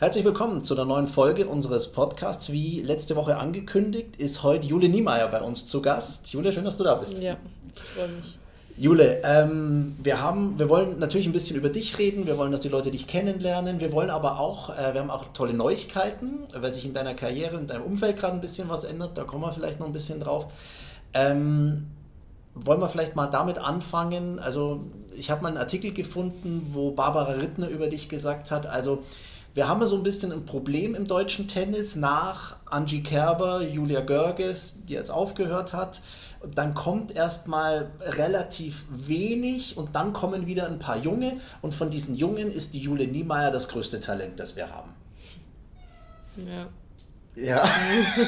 Herzlich willkommen zu einer neuen Folge unseres Podcasts. Wie letzte Woche angekündigt, ist heute Jule Niemeyer bei uns zu Gast. Jule, schön, dass du da bist. Ja, ich freue mich. Jule, ähm, wir, haben, wir wollen natürlich ein bisschen über dich reden, wir wollen, dass die Leute dich kennenlernen, wir wollen aber auch, äh, wir haben auch tolle Neuigkeiten, weil sich in deiner Karriere, in deinem Umfeld gerade ein bisschen was ändert, da kommen wir vielleicht noch ein bisschen drauf. Ähm, wollen wir vielleicht mal damit anfangen? Also, ich habe mal einen Artikel gefunden, wo Barbara Rittner über dich gesagt hat, also wir haben so ein bisschen ein Problem im deutschen Tennis nach Angie Kerber, Julia Görges, die jetzt aufgehört hat. Dann kommt erstmal relativ wenig und dann kommen wieder ein paar Junge und von diesen Jungen ist die Jule Niemeyer das größte Talent, das wir haben. Ja. Ja,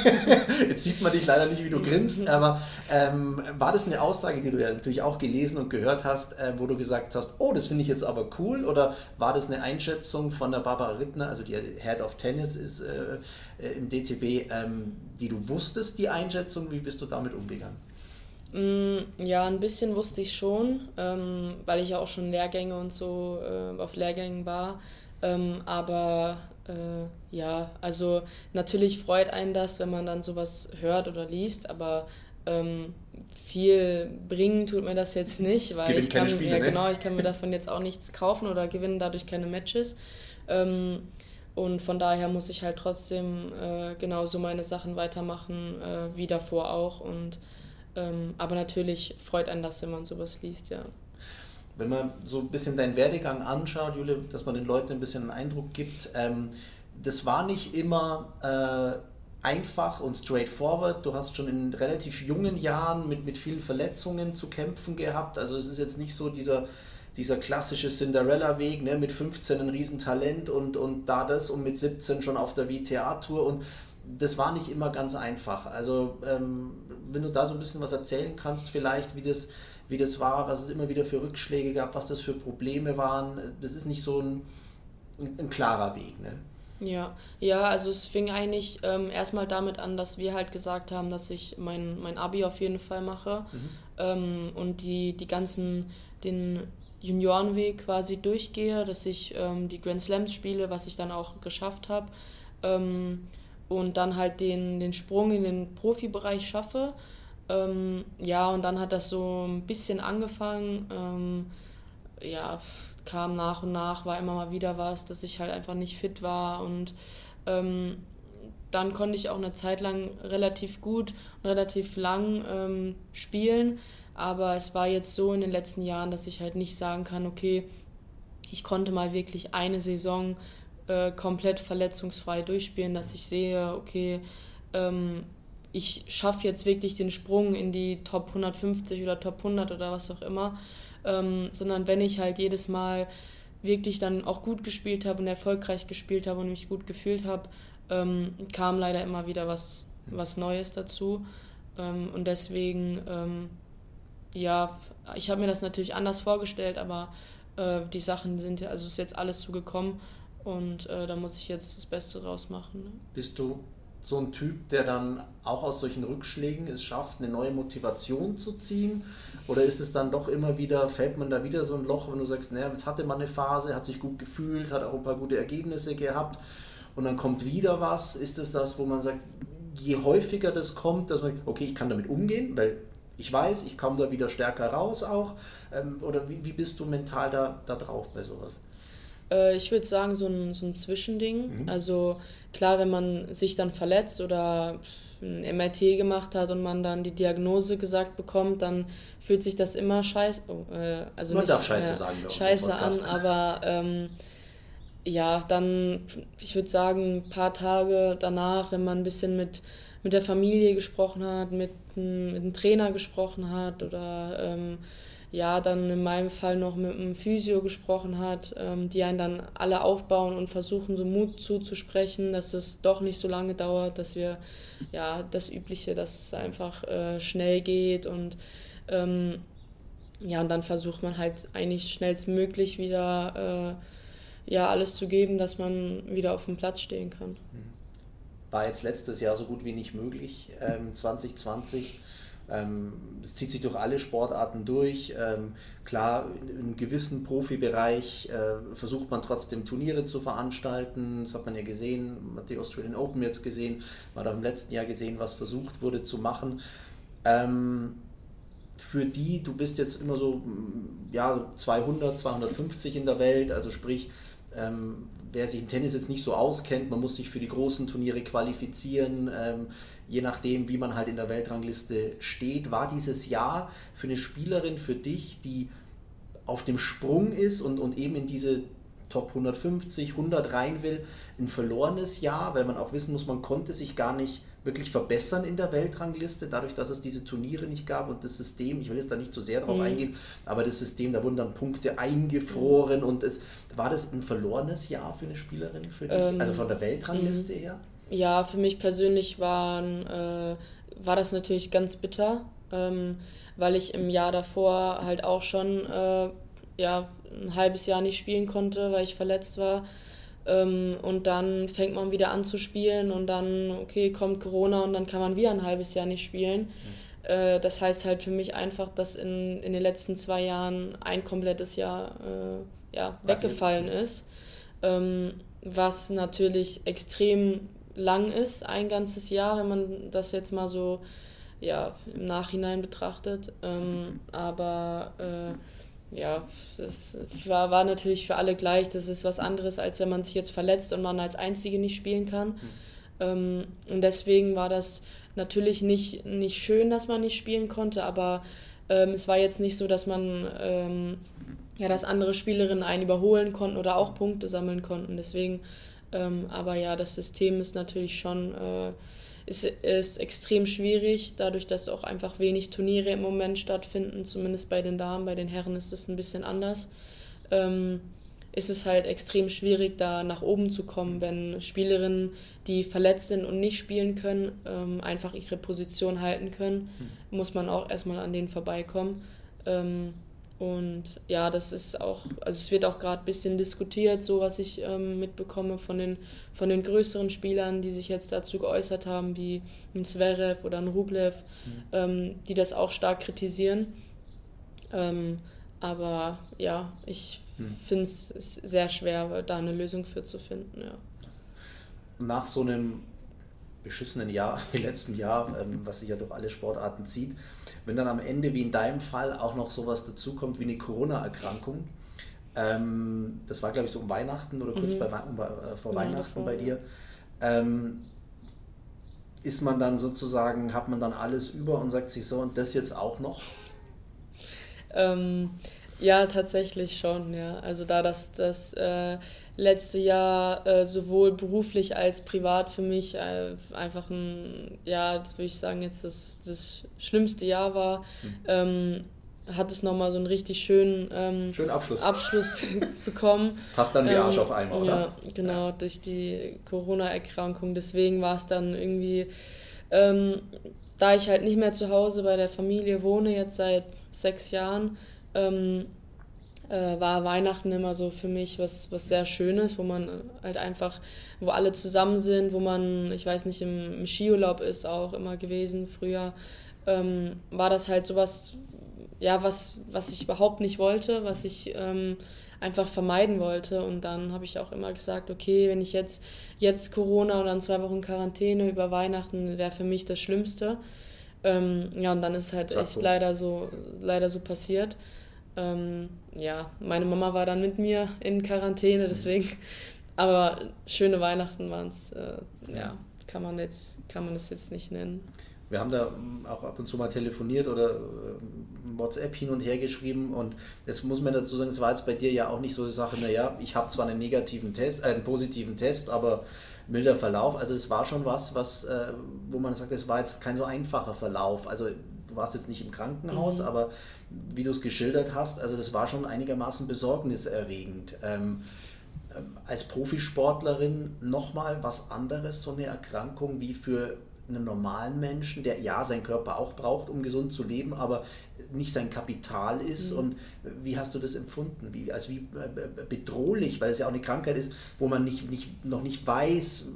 jetzt sieht man dich leider nicht, wie du grinst, aber ähm, war das eine Aussage, die du ja natürlich auch gelesen und gehört hast, äh, wo du gesagt hast, oh, das finde ich jetzt aber cool, oder war das eine Einschätzung von der Barbara Rittner, also die Head of Tennis ist äh, äh im DTB, ähm, die du wusstest, die Einschätzung, wie bist du damit umgegangen? Mm, ja, ein bisschen wusste ich schon, ähm, weil ich ja auch schon Lehrgänge und so äh, auf Lehrgängen war, ähm, aber äh, ja, also natürlich freut einen das, wenn man dann sowas hört oder liest, aber ähm, viel bringen tut mir das jetzt nicht, weil ich kann, Spiele, ja, ne? genau, ich kann mir davon jetzt auch nichts kaufen oder gewinnen dadurch keine Matches. Ähm, und von daher muss ich halt trotzdem äh, genauso meine Sachen weitermachen äh, wie davor auch. Und ähm, aber natürlich freut einen das, wenn man sowas liest, ja. Wenn man so ein bisschen deinen Werdegang anschaut, Jule, dass man den Leuten ein bisschen einen Eindruck gibt, ähm, das war nicht immer äh, einfach und straightforward. Du hast schon in relativ jungen Jahren mit, mit vielen Verletzungen zu kämpfen gehabt. Also es ist jetzt nicht so dieser, dieser klassische Cinderella-Weg, ne, mit 15 ein Riesentalent und, und da das und mit 17 schon auf der WTA-Tour und das war nicht immer ganz einfach. Also ähm, wenn du da so ein bisschen was erzählen kannst, vielleicht wie das wie das war, was es immer wieder für Rückschläge gab, was das für Probleme waren. Das ist nicht so ein, ein, klarer Weg. Ne? Ja, ja, also es fing eigentlich ähm, erstmal damit an, dass wir halt gesagt haben, dass ich mein, mein Abi auf jeden Fall mache mhm. ähm, und die, die ganzen, den Juniorenweg quasi durchgehe, dass ich ähm, die Grand Slams spiele, was ich dann auch geschafft habe ähm, und dann halt den, den Sprung in den Profibereich schaffe. Ähm, ja, und dann hat das so ein bisschen angefangen. Ähm, ja, kam nach und nach, war immer mal wieder was, dass ich halt einfach nicht fit war und ähm, dann konnte ich auch eine Zeit lang relativ gut und relativ lang ähm, spielen. Aber es war jetzt so in den letzten Jahren, dass ich halt nicht sagen kann, okay, ich konnte mal wirklich eine Saison äh, komplett verletzungsfrei durchspielen, dass ich sehe, okay, ähm, ich schaffe jetzt wirklich den Sprung in die Top 150 oder Top 100 oder was auch immer, ähm, sondern wenn ich halt jedes Mal wirklich dann auch gut gespielt habe und erfolgreich gespielt habe und mich gut gefühlt habe, ähm, kam leider immer wieder was, was Neues dazu. Ähm, und deswegen, ähm, ja, ich habe mir das natürlich anders vorgestellt, aber äh, die Sachen sind, also ist jetzt alles so gekommen und äh, da muss ich jetzt das Beste draus machen. Ne? Bist du so ein Typ, der dann auch aus solchen Rückschlägen es schafft, eine neue Motivation zu ziehen? Oder ist es dann doch immer wieder, fällt man da wieder so ein Loch, wenn du sagst, naja, jetzt hatte man eine Phase, hat sich gut gefühlt, hat auch ein paar gute Ergebnisse gehabt und dann kommt wieder was? Ist es das, wo man sagt, je häufiger das kommt, dass man, okay, ich kann damit umgehen, weil ich weiß, ich komme da wieder stärker raus auch? Ähm, oder wie, wie bist du mental da, da drauf bei sowas? Äh, ich würde sagen, so ein, so ein Zwischending. Mhm. Also klar, wenn man sich dann verletzt oder ein MRT gemacht hat und man dann die Diagnose gesagt bekommt, dann fühlt sich das immer scheiße. Oh, äh, also man nicht, darf Scheiße äh, sagen. Scheiße an, aber ähm, ja, dann, ich würde sagen, ein paar Tage danach, wenn man ein bisschen mit, mit der Familie gesprochen hat, mit, mit einem Trainer gesprochen hat oder ähm, ja, dann in meinem Fall noch mit einem Physio gesprochen hat, ähm, die einen dann alle aufbauen und versuchen, so Mut zuzusprechen, dass es doch nicht so lange dauert, dass wir, ja, das Übliche, dass es einfach äh, schnell geht und ähm, ja, und dann versucht man halt eigentlich schnellstmöglich wieder äh, ja, alles zu geben, dass man wieder auf dem Platz stehen kann. War jetzt letztes Jahr so gut wie nicht möglich, ähm, 2020 Ähm, es zieht sich durch alle Sportarten durch. Ähm, klar, in einem gewissen Profibereich äh, versucht man trotzdem Turniere zu veranstalten. Das hat man ja gesehen, hat die Australian Open jetzt gesehen, man hat auch im letzten Jahr gesehen, was versucht wurde zu machen. Ähm, für die, du bist jetzt immer so ja, 200, 250 in der Welt, also sprich, ähm, wer sich im Tennis jetzt nicht so auskennt, man muss sich für die großen Turniere qualifizieren, ähm, je nachdem, wie man halt in der Weltrangliste steht, war dieses Jahr für eine Spielerin, für dich, die auf dem Sprung ist und, und eben in diese Top 150, 100 rein will, ein verlorenes Jahr, weil man auch wissen muss, man konnte sich gar nicht wirklich verbessern in der Weltrangliste, dadurch, dass es diese Turniere nicht gab und das System, ich will jetzt da nicht zu so sehr drauf mhm. eingehen, aber das System, da wurden dann Punkte eingefroren und es war das ein verlorenes Jahr für eine Spielerin, für dich, ähm, also von der Weltrangliste her? Ja, für mich persönlich waren, äh, war das natürlich ganz bitter, ähm, weil ich im Jahr davor halt auch schon äh, ja, ein halbes Jahr nicht spielen konnte, weil ich verletzt war. Ähm, und dann fängt man wieder an zu spielen und dann, okay, kommt Corona und dann kann man wieder ein halbes Jahr nicht spielen. Mhm. Äh, das heißt halt für mich einfach, dass in, in den letzten zwei Jahren ein komplettes Jahr äh, ja, weggefallen ist. Ähm, was natürlich extrem lang ist, ein ganzes Jahr, wenn man das jetzt mal so ja, im Nachhinein betrachtet. Ähm, aber äh, ja, das war, war natürlich für alle gleich. Das ist was anderes, als wenn man sich jetzt verletzt und man als Einzige nicht spielen kann. Mhm. Ähm, und deswegen war das natürlich nicht, nicht schön, dass man nicht spielen konnte, aber ähm, es war jetzt nicht so, dass man ähm, ja, dass andere Spielerinnen einen überholen konnten oder auch Punkte sammeln konnten. Deswegen, ähm, aber ja, das System ist natürlich schon äh, ist, ist extrem schwierig, dadurch, dass auch einfach wenig Turniere im Moment stattfinden, zumindest bei den Damen, bei den Herren ist es ein bisschen anders. Ähm, ist es halt extrem schwierig, da nach oben zu kommen, wenn Spielerinnen, die verletzt sind und nicht spielen können, ähm, einfach ihre Position halten können, mhm. muss man auch erstmal an denen vorbeikommen. Ähm, und ja, das ist auch, also es wird auch gerade ein bisschen diskutiert, so was ich ähm, mitbekomme von den, von den größeren Spielern, die sich jetzt dazu geäußert haben, wie ein Zverev oder ein Rublev, mhm. ähm, die das auch stark kritisieren. Ähm, aber ja, ich mhm. finde es sehr schwer, da eine Lösung für zu finden. Ja. Nach so einem beschissenen Jahr, wie letzten Jahr, ähm, was sich ja durch alle Sportarten zieht, wenn dann am Ende, wie in deinem Fall, auch noch sowas dazukommt wie eine Corona-Erkrankung, ähm, das war glaube ich so um Weihnachten oder kurz mhm. bei, um, äh, vor ja, Weihnachten bei dir, ähm, ist man dann sozusagen, hat man dann alles über und sagt sich so, und das jetzt auch noch? Ähm, ja, tatsächlich schon, ja. Also da das, das äh, letzte Jahr äh, sowohl beruflich als privat für mich äh, einfach ein, ja, das würde ich sagen, jetzt das, das schlimmste Jahr war, mhm. ähm, hat es nochmal so einen richtig schönen, ähm, schönen Abschluss, Abschluss bekommen. Passt dann wie Arsch ähm, auf einmal, oder? Ja, genau, ja. durch die Corona-Erkrankung. Deswegen war es dann irgendwie, ähm, da ich halt nicht mehr zu Hause bei der Familie wohne, jetzt seit sechs Jahren, ähm, äh, war Weihnachten immer so für mich was, was sehr Schönes, wo man halt einfach, wo alle zusammen sind, wo man, ich weiß nicht, im, im Skiurlaub ist auch immer gewesen früher, ähm, war das halt sowas, ja, was, was ich überhaupt nicht wollte, was ich ähm, einfach vermeiden wollte. Und dann habe ich auch immer gesagt, okay, wenn ich jetzt, jetzt Corona oder in zwei Wochen Quarantäne über Weihnachten wäre für mich das Schlimmste. Ähm, ja, und dann ist halt Sag echt leider so, leider so passiert. Ähm, ja, meine Mama war dann mit mir in Quarantäne, deswegen. Aber schöne Weihnachten waren es, äh, ja, kann man, jetzt, kann man das jetzt nicht nennen. Wir haben da auch ab und zu mal telefoniert oder äh, WhatsApp hin und her geschrieben und jetzt muss man dazu sagen, es war jetzt bei dir ja auch nicht so die Sache, naja, ich habe zwar einen negativen Test, äh, einen positiven Test, aber milder Verlauf. Also es war schon was, was, äh, wo man sagt, es war jetzt kein so einfacher Verlauf. Also du warst jetzt nicht im Krankenhaus, mhm. aber wie du es geschildert hast, also das war schon einigermaßen besorgniserregend. Ähm, ähm als Profisportlerin nochmal was anderes, so eine Erkrankung wie für einen normalen Menschen, der ja seinen Körper auch braucht, um gesund zu leben, aber nicht sein Kapital ist. Mhm. Und wie hast du das empfunden? Wie, also wie äh, bedrohlich, weil es ja auch eine Krankheit ist, wo man nicht, nicht, noch nicht weiß,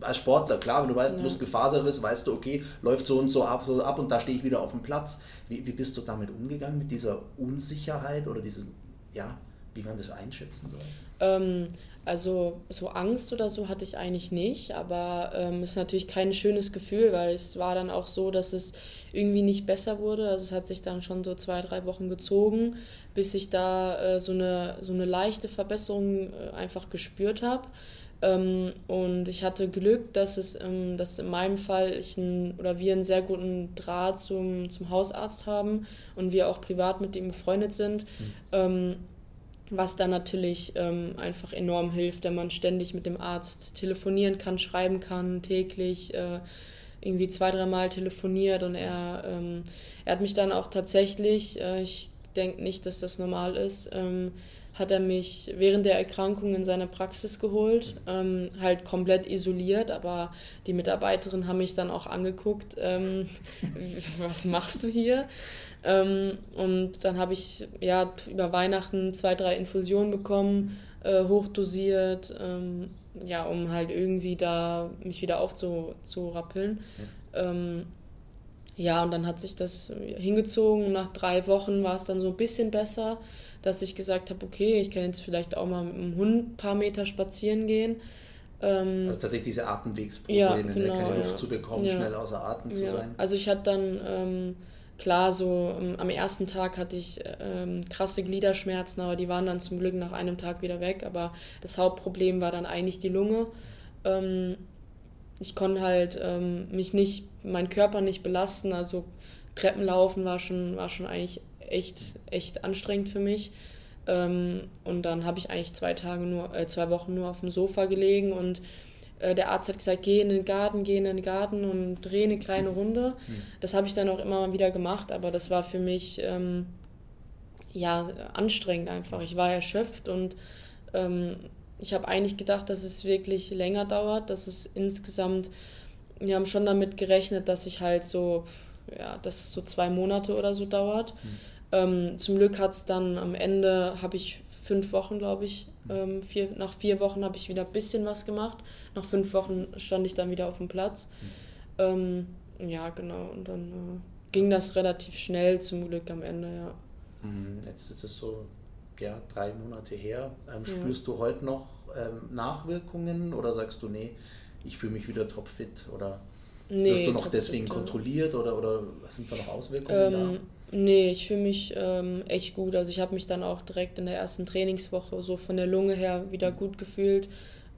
als Sportler, klar, wenn du weißt, ja. Muskelfaserriss, weißt du, okay, läuft so und so ab, so ab und da stehe ich wieder auf dem Platz. Wie, wie bist du damit umgegangen, mit dieser Unsicherheit oder diesem, ja, wie man das einschätzen soll? Ähm, also so Angst oder so hatte ich eigentlich nicht, aber es ähm, ist natürlich kein schönes Gefühl, weil es war dann auch so, dass es irgendwie nicht besser wurde. Also es hat sich dann schon so zwei, drei Wochen gezogen, bis ich da äh, so, eine, so eine leichte Verbesserung äh, einfach gespürt habe. Ähm, und ich hatte Glück, dass es ähm, dass in meinem Fall ich ein, oder wir einen sehr guten Draht zum, zum Hausarzt haben und wir auch privat mit ihm befreundet sind. Mhm. Was dann natürlich ähm, einfach enorm hilft, wenn man ständig mit dem Arzt telefonieren kann, schreiben kann, täglich äh, irgendwie zwei, dreimal telefoniert. Und er, ähm, er hat mich dann auch tatsächlich, äh, ich denke nicht, dass das normal ist, ähm, hat er mich während der Erkrankung in seine Praxis geholt, ähm, halt komplett isoliert, aber die Mitarbeiterinnen haben mich dann auch angeguckt, ähm, was machst du hier? Ähm, und dann habe ich ja über Weihnachten zwei, drei Infusionen bekommen, äh, hochdosiert, ähm, ja, um halt irgendwie da mich wieder aufzurappeln. Ja. Ähm, ja, und dann hat sich das hingezogen. Nach drei Wochen war es dann so ein bisschen besser dass ich gesagt habe, okay, ich kann jetzt vielleicht auch mal mit dem Hund ein paar Meter spazieren gehen. Ähm, also tatsächlich diese Atemwegsprobleme, ja, ne, genau, keine Luft zu bekommen, ja. schnell außer Atem zu sein. Also ich hatte dann, ähm, klar, so ähm, am ersten Tag hatte ich ähm, krasse Gliederschmerzen, aber die waren dann zum Glück nach einem Tag wieder weg. Aber das Hauptproblem war dann eigentlich die Lunge. Ähm, ich konnte halt ähm, mich nicht, meinen Körper nicht belasten, also Treppenlaufen war schon, war schon eigentlich echt, echt anstrengend für mich. Ähm, und dann habe ich eigentlich zwei Tage nur, äh, zwei Wochen nur auf dem Sofa gelegen und äh, der Arzt hat gesagt, geh in den Garten, geh in den Garten und dreh eine kleine Runde. Mhm. Das habe ich dann auch immer mal wieder gemacht, aber das war für mich ähm, ja anstrengend einfach. Ich war erschöpft und ähm, ich habe eigentlich gedacht, dass es wirklich länger dauert, dass es insgesamt, wir haben schon damit gerechnet, dass ich halt so, ja, dass es so zwei Monate oder so dauert. Mhm. Ähm, zum Glück hat es dann am Ende, habe ich fünf Wochen, glaube ich, ähm, vier, nach vier Wochen habe ich wieder ein bisschen was gemacht. Nach fünf Wochen stand ich dann wieder auf dem Platz. Ähm, ja, genau. Und dann äh, ging das relativ schnell zum Glück am Ende, ja. Mhm, jetzt ist es so, ja, drei Monate her. Ähm, spürst ja. du heute noch ähm, Nachwirkungen oder sagst du, nee, ich fühle mich wieder topfit oder nee, wirst du noch deswegen kontrolliert oder, oder sind da noch Auswirkungen da? Nee, ich fühle mich ähm, echt gut. Also ich habe mich dann auch direkt in der ersten Trainingswoche so von der Lunge her wieder gut gefühlt,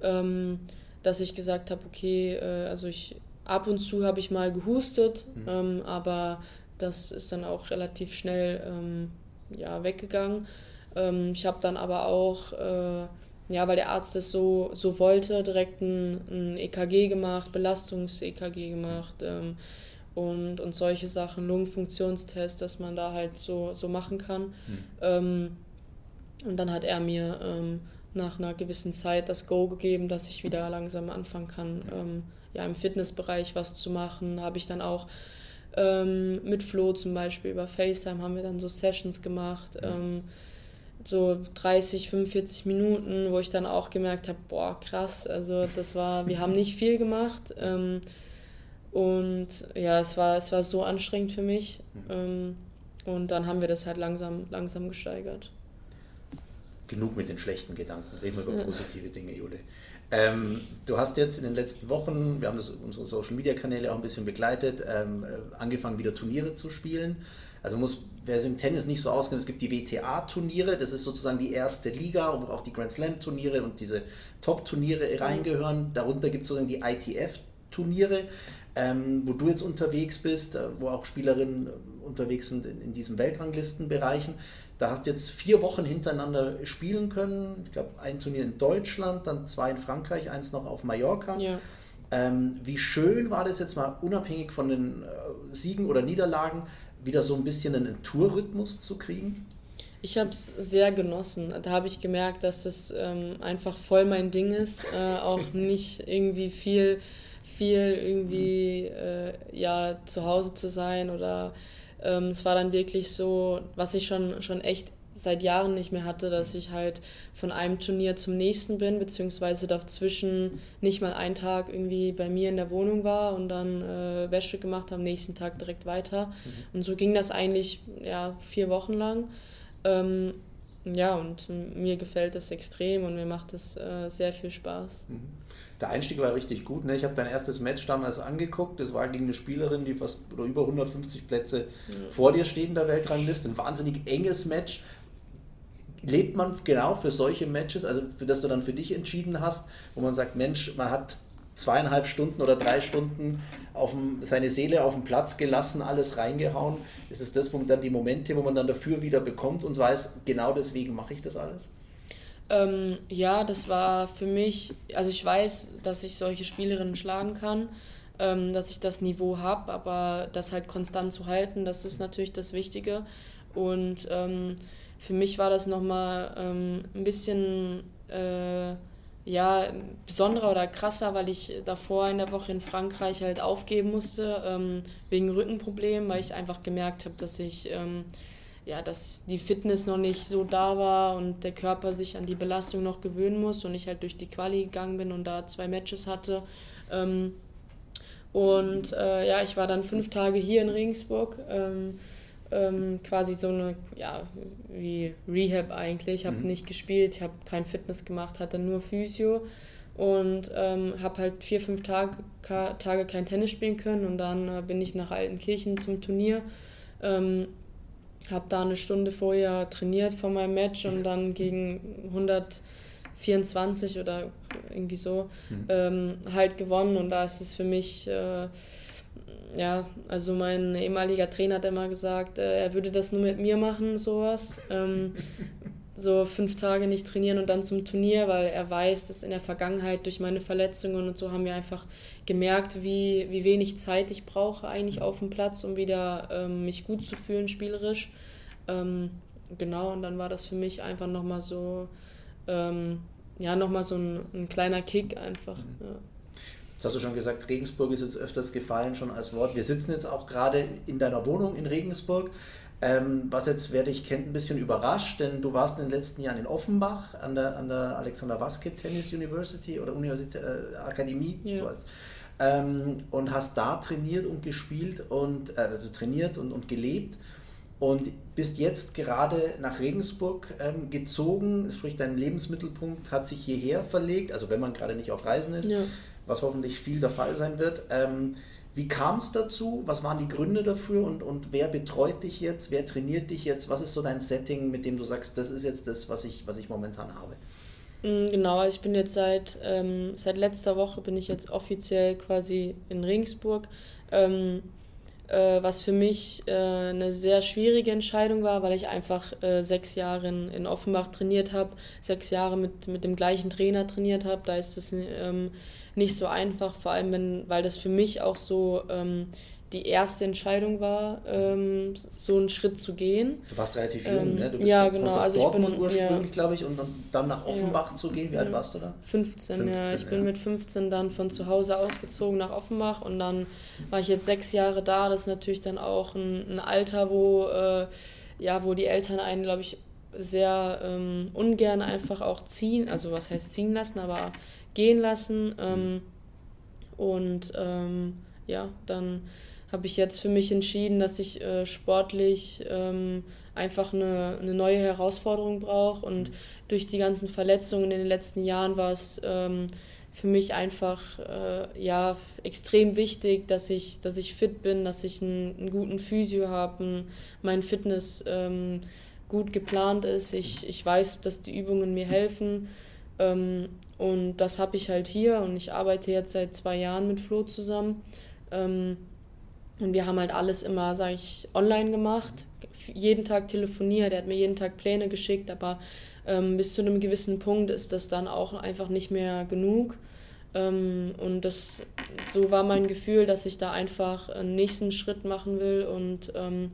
ähm, dass ich gesagt habe, okay, äh, also ich ab und zu habe ich mal gehustet, mhm. ähm, aber das ist dann auch relativ schnell ähm, ja, weggegangen. Ähm, ich habe dann aber auch, äh, ja, weil der Arzt es so, so wollte, direkt ein, ein EKG gemacht, Belastungs-EKG gemacht ähm, und, und solche Sachen, Lungenfunktionstest, dass man da halt so, so machen kann. Mhm. Ähm, und dann hat er mir ähm, nach einer gewissen Zeit das Go gegeben, dass ich wieder langsam anfangen kann, ähm, ja, im Fitnessbereich was zu machen. Habe ich dann auch ähm, mit Flo zum Beispiel über FaceTime haben wir dann so Sessions gemacht. Mhm. so 30, 45 Minuten, wo ich dann auch gemerkt habe, boah, krass, also das war, wir haben nicht viel gemacht. Ähm, und ja, es war, es war so anstrengend für mich. Mhm. und dann haben wir das halt langsam, langsam gesteigert. Genug mit den schlechten Gedanken, reden wir über ja. positive Dinge, Jule. Ähm, du hast jetzt in den letzten Wochen, wir haben das, unsere Social Media Kanäle auch ein bisschen begleitet, ähm, äh, angefangen wieder Turniere zu spielen. Also muss, wer es im Tennis nicht so auskennt, es gibt die WTA-Turniere, das ist sozusagen die erste Liga, wo auch die Grand Slam-Turniere und diese Top-Turniere mhm. reingehören. Darunter gibt es sozusagen die ITF-Turniere ähm, wo du jetzt unterwegs bist, äh, wo auch Spielerinnen äh, unterwegs sind in, in diesen Weltranglistenbereichen. Da hast du jetzt vier Wochen hintereinander spielen können. Ich glaube, ein Turnier in Deutschland, dann zwei in Frankreich, eins noch auf Mallorca. Ja. Ähm, wie schön war das jetzt mal, unabhängig von den äh, Siegen oder Niederlagen, wieder so ein bisschen einen Tourrhythmus zu kriegen? Ich habe es sehr genossen. Da habe ich gemerkt, dass das ähm, einfach voll mein Ding ist. Äh, auch nicht irgendwie viel viel irgendwie äh, ja zu Hause zu sein oder ähm, es war dann wirklich so, was ich schon, schon echt seit Jahren nicht mehr hatte, dass ich halt von einem Turnier zum nächsten bin, beziehungsweise dazwischen nicht mal einen Tag irgendwie bei mir in der Wohnung war und dann äh, Wäsche gemacht habe, am nächsten Tag direkt weiter. Mhm. Und so ging das eigentlich ja, vier Wochen lang. Ähm, ja, und mir gefällt es extrem und mir macht es äh, sehr viel Spaß. Mhm. Der Einstieg war richtig gut. Ne? Ich habe dein erstes Match damals angeguckt. Das war gegen eine Spielerin, die fast oder über 150 Plätze ja. vor dir steht in der Weltrangliste. Ein wahnsinnig enges Match. Lebt man genau für solche Matches, also für das du dann für dich entschieden hast, wo man sagt, Mensch, man hat zweieinhalb Stunden oder drei Stunden auf dem, seine Seele auf den Platz gelassen, alles reingehauen. Ist es das, wo dann die Momente, wo man dann dafür wieder bekommt und weiß, genau deswegen mache ich das alles? Ähm, ja, das war für mich, also ich weiß, dass ich solche Spielerinnen schlagen kann, ähm, dass ich das Niveau habe, aber das halt konstant zu halten, das ist natürlich das Wichtige. Und ähm, für mich war das nochmal ähm, ein bisschen äh, ja, besonderer oder krasser, weil ich davor in der Woche in Frankreich halt aufgeben musste, ähm, wegen Rückenproblemen, weil ich einfach gemerkt habe, dass ich ähm, ja, dass die Fitness noch nicht so da war und der Körper sich an die Belastung noch gewöhnen muss und ich halt durch die Quali gegangen bin und da zwei Matches hatte. Ähm, und äh, ja, ich war dann fünf Tage hier in Regensburg. Ähm, quasi so eine, ja, wie Rehab eigentlich. Ich habe mhm. nicht gespielt, ich habe kein Fitness gemacht, hatte nur Physio und ähm, habe halt vier, fünf Tage, Tage kein Tennis spielen können und dann äh, bin ich nach Altenkirchen zum Turnier. Ähm, habe da eine Stunde vorher trainiert vor meinem Match und dann gegen 124 oder irgendwie so mhm. ähm, halt gewonnen und da ist es für mich äh, ja, also mein ehemaliger Trainer hat immer gesagt, äh, er würde das nur mit mir machen, sowas. Ähm, so fünf Tage nicht trainieren und dann zum Turnier, weil er weiß, dass in der Vergangenheit durch meine Verletzungen und so haben wir einfach gemerkt, wie, wie wenig Zeit ich brauche eigentlich auf dem Platz, um wieder ähm, mich gut zu fühlen spielerisch. Ähm, genau, und dann war das für mich einfach nochmal so, ähm, ja, nochmal so ein, ein kleiner Kick einfach. Ja. Jetzt hast du schon gesagt, Regensburg ist jetzt öfters gefallen schon als Wort. Wir sitzen jetzt auch gerade in deiner Wohnung in Regensburg. Ähm, was jetzt, wer dich kennt, ein bisschen überrascht, denn du warst in den letzten Jahren in Offenbach an der, an der Alexander Vasquez Tennis University oder Universität, äh, Akademie, ja. so heißt, ähm, und hast da trainiert und gespielt und äh, also trainiert und, und gelebt und bist jetzt gerade nach Regensburg ähm, gezogen, sprich dein Lebensmittelpunkt hat sich hierher verlegt, also wenn man gerade nicht auf Reisen ist. Ja was hoffentlich viel der Fall sein wird. Ähm, wie kam es dazu? Was waren die Gründe dafür und, und wer betreut dich jetzt? Wer trainiert dich jetzt? Was ist so dein Setting, mit dem du sagst, das ist jetzt das, was ich, was ich momentan habe? Mm, genau, ich bin jetzt seit, ähm, seit letzter Woche bin ich jetzt offiziell quasi in Regensburg. Ähm, äh, was für mich äh, eine sehr schwierige Entscheidung war, weil ich einfach äh, sechs Jahre in, in Offenbach trainiert habe, sechs Jahre mit, mit dem gleichen Trainer trainiert habe. Da ist es ähm, nicht so einfach, vor allem wenn, weil das für mich auch so ähm, die erste Entscheidung war, ähm, so einen Schritt zu gehen. Du warst relativ jung, ähm, ne? Du bist ja, genau. Also ich bin ursprünglich, ja. glaube ich, und dann nach Offenbach ja. zu gehen. Wie alt warst du da? 15, 15 ja. Ich ja. bin mit 15 dann von zu Hause ausgezogen nach Offenbach und dann war ich jetzt sechs Jahre da. Das ist natürlich dann auch ein, ein Alter, wo, äh, ja, wo die Eltern einen, glaube ich, sehr ähm, ungern einfach auch ziehen, also was heißt ziehen lassen, aber gehen lassen. Ähm, und ähm, ja, dann habe ich jetzt für mich entschieden, dass ich äh, sportlich ähm, einfach eine, eine neue Herausforderung brauche. Und durch die ganzen Verletzungen in den letzten Jahren war es ähm, für mich einfach äh, ja, extrem wichtig, dass ich, dass ich fit bin, dass ich einen, einen guten Physio habe, mein Fitness ähm, gut geplant ist. Ich, ich weiß, dass die Übungen mir helfen. Ähm, und das habe ich halt hier und ich arbeite jetzt seit zwei Jahren mit Flo zusammen. Und wir haben halt alles immer, sage ich, online gemacht. Jeden Tag telefoniert, er hat mir jeden Tag Pläne geschickt, aber ähm, bis zu einem gewissen Punkt ist das dann auch einfach nicht mehr genug. Ähm, und das, so war mein Gefühl, dass ich da einfach einen nächsten Schritt machen will und ähm,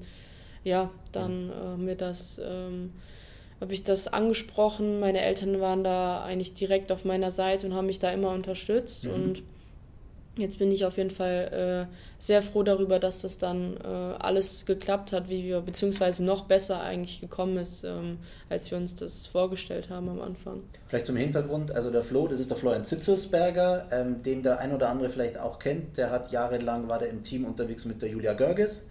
ja, dann äh, wir das ähm, habe ich das angesprochen. Meine Eltern waren da eigentlich direkt auf meiner Seite und haben mich da immer unterstützt. Mhm. Und jetzt bin ich auf jeden Fall äh, sehr froh darüber, dass das dann äh, alles geklappt hat, wie wir, beziehungsweise noch besser eigentlich gekommen ist, ähm, als wir uns das vorgestellt haben am Anfang. Vielleicht zum Hintergrund, also der Flo, das ist der Florian Zitzelsberger, ähm, den der ein oder andere vielleicht auch kennt. Der hat jahrelang, war der im Team unterwegs mit der Julia Görges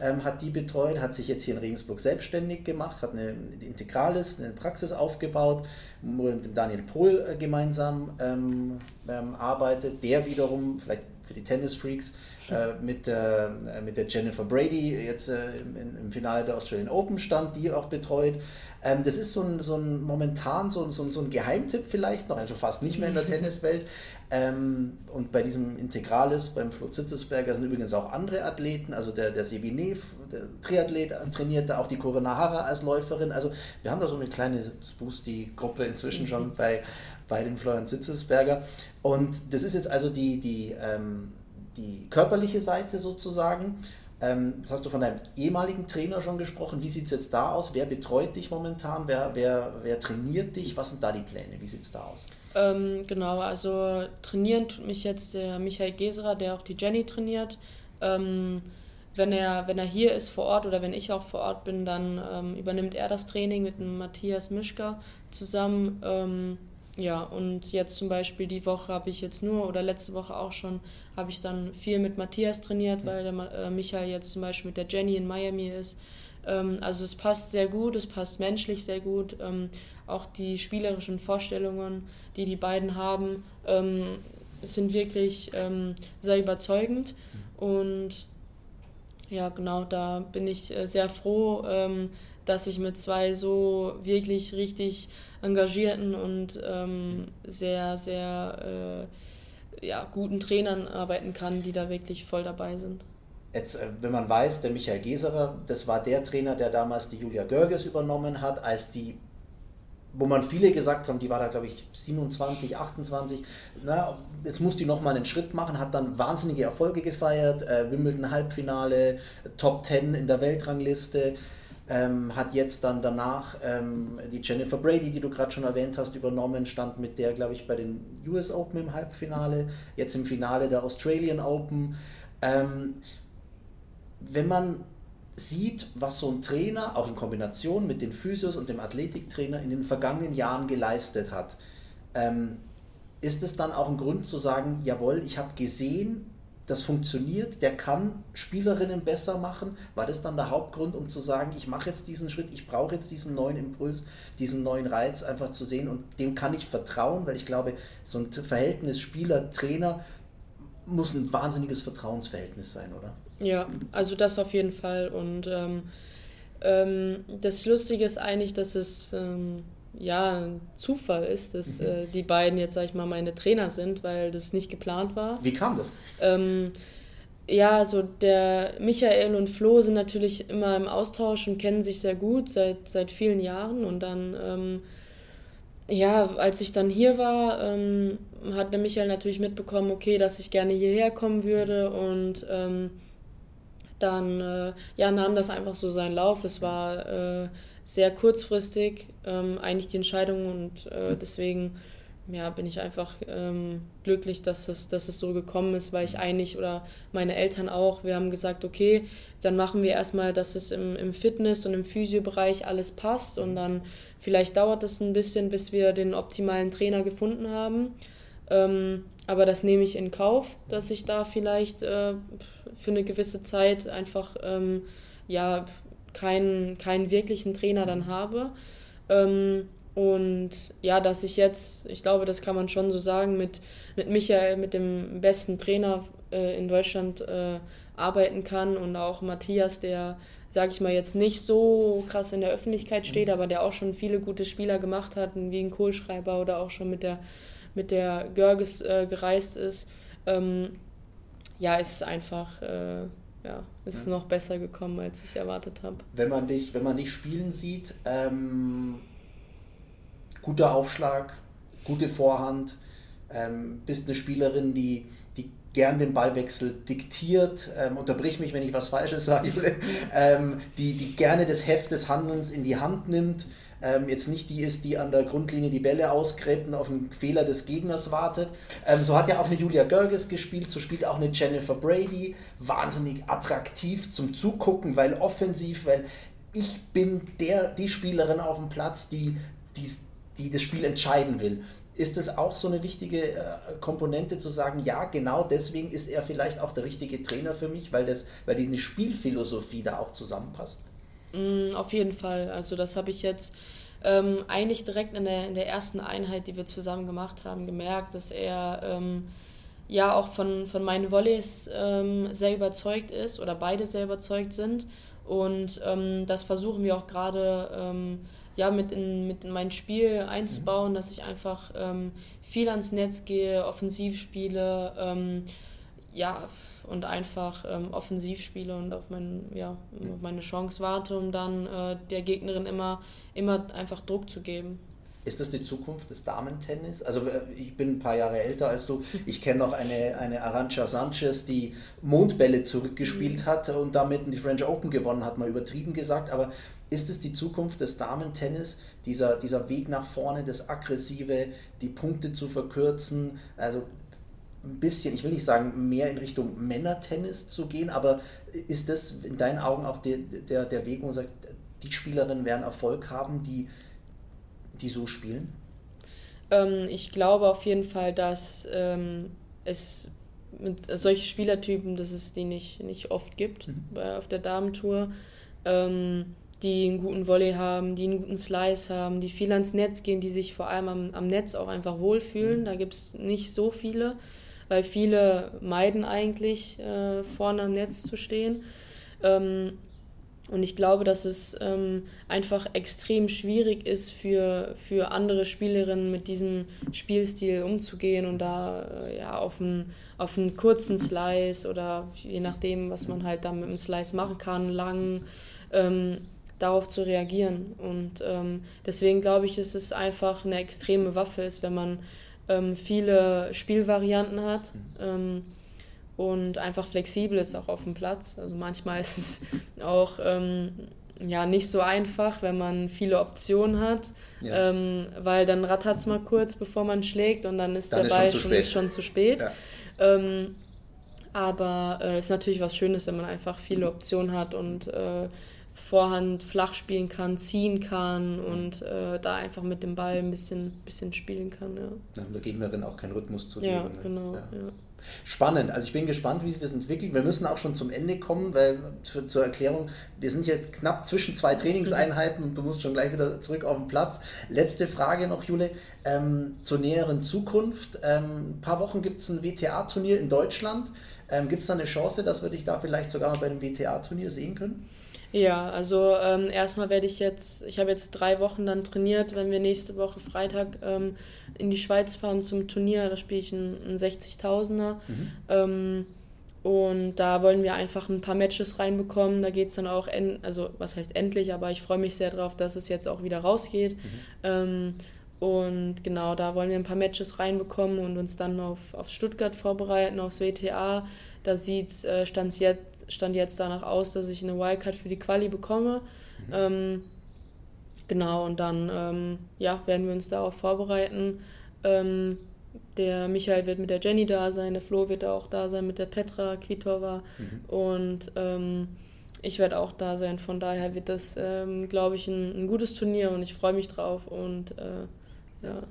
ähm, hat die betreut, hat sich jetzt hier in Regensburg selbstständig gemacht, hat eine, Integralis, eine Praxis aufgebaut, wo mit dem Daniel Pohl äh, gemeinsam ähm, ähm, arbeitet, der wiederum, vielleicht für die Tennis-Freaks, äh, mit, äh, mit der Jennifer Brady jetzt äh, im, im, Finale der Australian Open stand, die auch betreut. Ähm, das ist so ein, so ein momentan so ein, so, ein, so ein Geheimtipp vielleicht noch, also fast nicht mehr in der Tenniswelt. Ähm, und bei diesem Integralis, beim Flo Zitzesberger sind übrigens auch andere Athleten, also der, der Sebine, der Triathlet trainiert da, auch die Corinna als Läuferin. Also wir haben da so eine kleine Boosty-Gruppe inzwischen schon mhm. bei, bei dem Florian Zitzesberger. Und das ist jetzt also die, die ähm, die körperliche Seite sozusagen. Ähm, das hast du von deinem ehemaligen Trainer schon gesprochen. Wie sieht es jetzt da aus? Wer betreut dich momentan? Wer, wer, wer trainiert dich? Was sind da die Pläne? Wie sieht es da aus? Ähm, genau, also trainieren tut mich jetzt der Michael Geserer, der auch die Jenny trainiert. Ähm, wenn er, wenn er hier ist vor Ort oder wenn ich auch vor Ort bin, dann ähm, übernimmt er das Training mit Matthias Mischka zusammen. Ja, und jetzt zum Beispiel die Woche habe ich jetzt nur, oder letzte Woche auch schon, habe ich dann viel mit Matthias trainiert, weil der äh, Michael jetzt zum Beispiel mit der Jenny in Miami ist. Ähm, also es passt sehr gut, es passt menschlich sehr gut. Ähm, auch die spielerischen Vorstellungen, die die beiden haben, ähm, sind wirklich ähm, sehr überzeugend. Mhm. Und ja, genau, da bin ich äh, sehr froh, ähm, dass ich mit zwei so wirklich richtig engagierten und ähm, sehr, sehr äh, ja, guten Trainern arbeiten kann, die da wirklich voll dabei sind. Jetzt, äh, wenn man weiß, der Michael Geserer, das war der Trainer, der damals die Julia Görges übernommen hat, als die, wo man viele gesagt haben, die war da glaube ich 27, 28, na, jetzt muss die nochmal einen Schritt machen, hat dann wahnsinnige Erfolge gefeiert, äh, Wimbledon Halbfinale, Top 10 in der Weltrangliste, ähm, hat jetzt dann danach ähm, die Jennifer Brady, die du gerade schon erwähnt hast, übernommen, stand mit der, glaube ich, bei den US Open im Halbfinale, jetzt im Finale der Australian Open. Ähm, wenn man sieht, was so ein Trainer auch in Kombination mit den Physios und dem Athletiktrainer in den vergangenen Jahren geleistet hat, ähm, ist es dann auch ein Grund zu sagen, jawohl, ich habe gesehen, das funktioniert, der kann Spielerinnen besser machen. War das dann der Hauptgrund, um zu sagen, ich mache jetzt diesen Schritt, ich brauche jetzt diesen neuen Impuls, diesen neuen Reiz einfach zu sehen und dem kann ich vertrauen, weil ich glaube, so ein Verhältnis Spieler-Trainer muss ein wahnsinniges Vertrauensverhältnis sein, oder? Ja, also das auf jeden Fall. Und ähm, ähm, das Lustige ist eigentlich, dass es ähm, ja, ein Zufall ist, dass mhm. äh, die beiden jetzt, sag ich mal, meine Trainer sind, weil das nicht geplant war. Wie kam das? Ähm, ja, so der Michael und Flo sind natürlich immer im Austausch und kennen sich sehr gut seit, seit vielen Jahren. Und dann, ähm, ja, als ich dann hier war, ähm, hat der Michael natürlich mitbekommen, okay, dass ich gerne hierher kommen würde. Und ähm, dann äh, ja, nahm das einfach so seinen Lauf. Es war äh, sehr kurzfristig ähm, eigentlich die Entscheidung und äh, deswegen ja, bin ich einfach ähm, glücklich, dass es, dass es so gekommen ist, weil ich eigentlich oder meine Eltern auch, wir haben gesagt, okay, dann machen wir erstmal, dass es im, im Fitness- und im Physiobereich alles passt und dann vielleicht dauert es ein bisschen, bis wir den optimalen Trainer gefunden haben. Ähm, aber das nehme ich in Kauf, dass ich da vielleicht äh, für eine gewisse Zeit einfach ähm, ja, keinen, keinen wirklichen Trainer dann habe. Ähm, und ja, dass ich jetzt, ich glaube, das kann man schon so sagen, mit, mit Michael, mit dem besten Trainer äh, in Deutschland äh, arbeiten kann und auch Matthias, der, sage ich mal, jetzt nicht so krass in der Öffentlichkeit steht, aber der auch schon viele gute Spieler gemacht hat, wie ein Kohlschreiber oder auch schon mit der, mit der Görges äh, gereist ist. Ähm, ja, ist einfach ja, ist ja. noch besser gekommen, als ich erwartet habe. Wenn man dich, wenn man dich spielen sieht, ähm, guter Aufschlag, gute Vorhand, ähm, bist eine Spielerin, die, die gern den Ballwechsel diktiert, ähm, unterbrich mich, wenn ich was Falsches sage, ähm, die, die gerne das Heft des Handelns in die Hand nimmt. Ähm, jetzt nicht die ist, die an der Grundlinie die Bälle ausgräbt und auf einen Fehler des Gegners wartet. Ähm, so hat ja auch eine Julia Görges gespielt, so spielt auch eine Jennifer Brady. Wahnsinnig attraktiv zum Zugucken, weil offensiv, weil ich bin der, die Spielerin auf dem Platz, die, die, die das Spiel entscheiden will. Ist es auch so eine wichtige äh, Komponente zu sagen, ja, genau deswegen ist er vielleicht auch der richtige Trainer für mich, weil, das, weil diese Spielphilosophie da auch zusammenpasst? Mm, auf jeden Fall. Also das habe ich jetzt ähm, eigentlich direkt in der, in der ersten Einheit, die wir zusammen gemacht haben, gemerkt, dass er ähm, ja auch von, von meinen Volleys ähm, sehr überzeugt ist oder beide sehr überzeugt sind. Und ähm, das versuchen wir auch gerade ähm, ja, mit, in, mit in mein Spiel einzubauen, mhm. dass ich einfach ähm, viel ans Netz gehe, offensiv spiele, ja, und einfach ähm, offensiv spiele und auf, mein, ja, auf meine Chance warte, um dann äh, der Gegnerin immer, immer einfach Druck zu geben. Ist das die Zukunft des Damentennis? Also äh, ich bin ein paar Jahre älter als du. Ich kenne noch eine, eine Arantxa Sanchez, die Mondbälle zurückgespielt mhm. hat und damit die French Open gewonnen hat, mal übertrieben gesagt. Aber ist es die Zukunft des Damentennis, dieser, dieser Weg nach vorne, das Aggressive, die Punkte zu verkürzen? Also ein bisschen, ich will nicht sagen, mehr in Richtung Männertennis zu gehen, aber ist das in deinen Augen auch der, der, der Weg, wo man sagt, die Spielerinnen werden Erfolg haben, die, die so spielen? Ähm, ich glaube auf jeden Fall, dass ähm, es mit solche Spielertypen, dass es die nicht, nicht oft gibt mhm. auf der Damentour. Ähm, die einen guten Volley haben, die einen guten Slice haben, die viel ans Netz gehen, die sich vor allem am, am Netz auch einfach wohlfühlen. Mhm. Da gibt es nicht so viele, weil viele meiden eigentlich, äh, vorne am Netz zu stehen. Ähm, und ich glaube, dass es ähm, einfach extrem schwierig ist für, für andere Spielerinnen mit diesem Spielstil umzugehen und da äh, ja, auf, einen, auf einen kurzen Slice oder je nachdem, was man halt da mit dem Slice machen kann, lang, ähm, darauf zu reagieren. Und ähm, deswegen glaube ich, dass es einfach eine extreme Waffe ist, wenn man ähm, viele Spielvarianten hat mhm. ähm, und einfach flexibel ist auch auf dem Platz. Also manchmal ist es auch ähm, ja, nicht so einfach, wenn man viele Optionen hat, ja. Ähm, weil dann rattert es mal kurz, bevor man schlägt und dann ist dann der Ball schon, schon, schon, zu spät. Ja. Ähm, aber es äh, ist natürlich was Schönes, wenn man einfach viele Optionen hat und äh, Vorhand flach spielen kann, ziehen kann und äh, da einfach mit dem Ball ein bisschen, bisschen spielen kann. Ja. Ja, der Gegnerin auch keinen Rhythmus zu geben. Ja, ne? genau. Ja. Spannend. Also ich bin gespannt, wie sich das entwickelt. Wir müssen auch schon zum Ende kommen, weil für, zur Erklärung, wir sind jetzt knapp zwischen zwei Trainingseinheiten und du musst schon gleich wieder zurück auf den Platz. Letzte Frage noch, Jule, ähm, zur näheren Zukunft. Ähm, ein paar Wochen gibt es ein WTA-Turnier in Deutschland. Ähm, gibt es da eine Chance, dass wir dich da vielleicht sogar mal bei einem WTA-Turnier sehen können? Ja, also ähm, erstmal werde ich jetzt, ich habe jetzt drei Wochen dann trainiert, wenn wir nächste Woche Freitag ähm, in die Schweiz fahren zum Turnier, da spiele ich einen, einen 60.000er. Mhm. Ähm, und da wollen wir einfach ein paar Matches reinbekommen. Da geht es dann auch, also was heißt endlich, aber ich freue mich sehr darauf, dass es jetzt auch wieder rausgeht. Mhm. Und genau, da wollen wir ein paar Matches reinbekommen und uns dann auf, auf Stuttgart vorbereiten, aufs WTA. Da sieht äh, stand jetzt, stand jetzt danach aus, dass ich eine Wildcard für die Quali bekomme. Mhm. Ähm, genau, und dann ähm, ja, werden wir uns darauf vorbereiten. Ähm, der Michael wird mit der Jenny da sein, der Flo wird auch da sein mit der Petra Kvitova mhm. und ähm, ich werde auch da sein. Von daher wird das, ähm, glaube ich, ein, ein, gutes Turnier und ich freue mich drauf und äh, ja.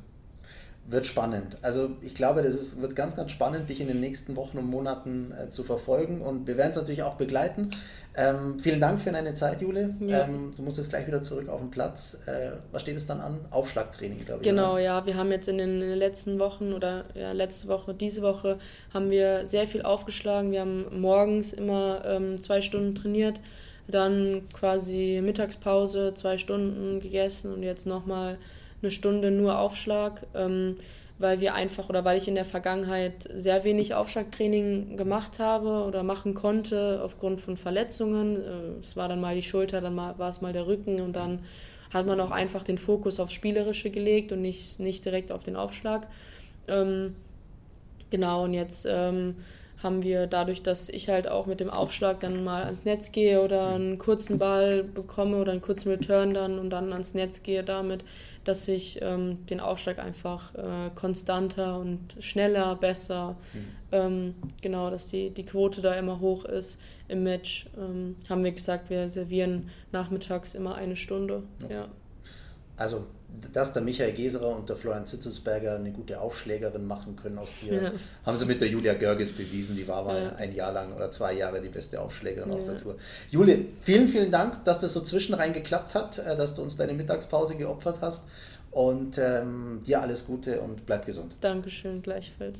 Wird spannend. Also ich glaube, das ist, wird ganz, ganz spannend, dich in den nächsten Wochen und Monaten äh, zu verfolgen. Und wir werden es natürlich auch begleiten. Ähm, vielen Dank für deine Zeit, Jule. Ja. Ähm, du musst jetzt gleich wieder zurück auf den Platz. Äh, was steht es dann an? Aufschlagtraining, glaube ich. Genau, oder? ja. Wir haben jetzt in den, in den, letzten Wochen oder ja, letzte Woche, diese Woche, haben wir sehr viel aufgeschlagen. Wir haben morgens immer ähm, zwei Stunden trainiert, dann quasi Mittagspause, zwei Stunden gegessen und jetzt nochmal eine Stunde nur Aufschlag, ähm, weil wir einfach oder weil ich in der Vergangenheit sehr wenig Aufschlagtraining gemacht habe oder machen konnte aufgrund von Verletzungen. Äh, es war dann mal die Schulter, dann mal, war es mal der Rücken und dann hat man auch einfach den Fokus aufs Spielerische gelegt und nicht, nicht direkt auf den Aufschlag. Ähm, genau, und jetzt ähm, haben wir dadurch, dass ich halt auch mit dem Aufschlag dann mal ans Netz gehe oder einen kurzen Ball bekomme oder einen kurzen Return dann und dann ans Netz gehe damit, dass ich ähm, den Aufschlag einfach äh, konstanter und schneller, besser, mhm. ähm, genau, dass die, die Quote da immer hoch ist im Match, ähm, haben wir gesagt, wir servieren nachmittags immer eine Stunde. Okay. Ja. Also dass der Michael Geserer und der Florian Zitzesberger eine gute Aufschlägerin machen können aus dir, ja. haben sie mit der Julia Görges bewiesen. Die war mal ja. ein Jahr lang oder zwei Jahre die beste Aufschlägerin ja. auf der Tour. Jule, vielen, vielen Dank, dass das so zwischenrein geklappt hat, äh, dass du uns deine Mittagspause geopfert hast. Und ähm, dir alles Gute und bleib gesund. Dankeschön, gleichfalls.